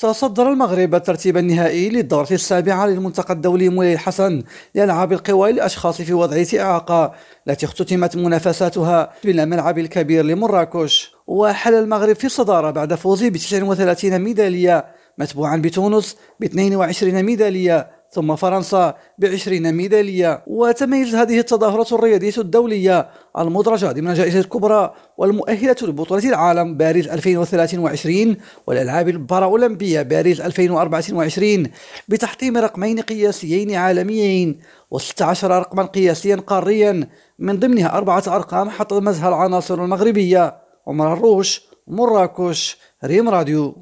تصدر المغرب الترتيب النهائي للدورة السابعة للملتقى الدولي مولاي الحسن لألعاب القوى للأشخاص في وضعية إعاقة التي اختتمت منافساتها بالملعب الكبير لمراكش. وحل المغرب في الصدارة بعد فوزه ب 39 ميدالية متبوعا بتونس ب 22 ميدالية. ثم فرنسا بعشرين ميدالية وتميز هذه التظاهرة الرياضية الدولية المدرجة ضمن جائزة الكبرى والمؤهلة لبطولة العالم باريس 2023 والألعاب البارالمبية باريس 2024 بتحطيم رقمين قياسيين عالميين و16 رقما قياسيا قاريا من ضمنها أربعة أرقام حطمتها العناصر المغربية عمر الروش مراكش ريم راديو.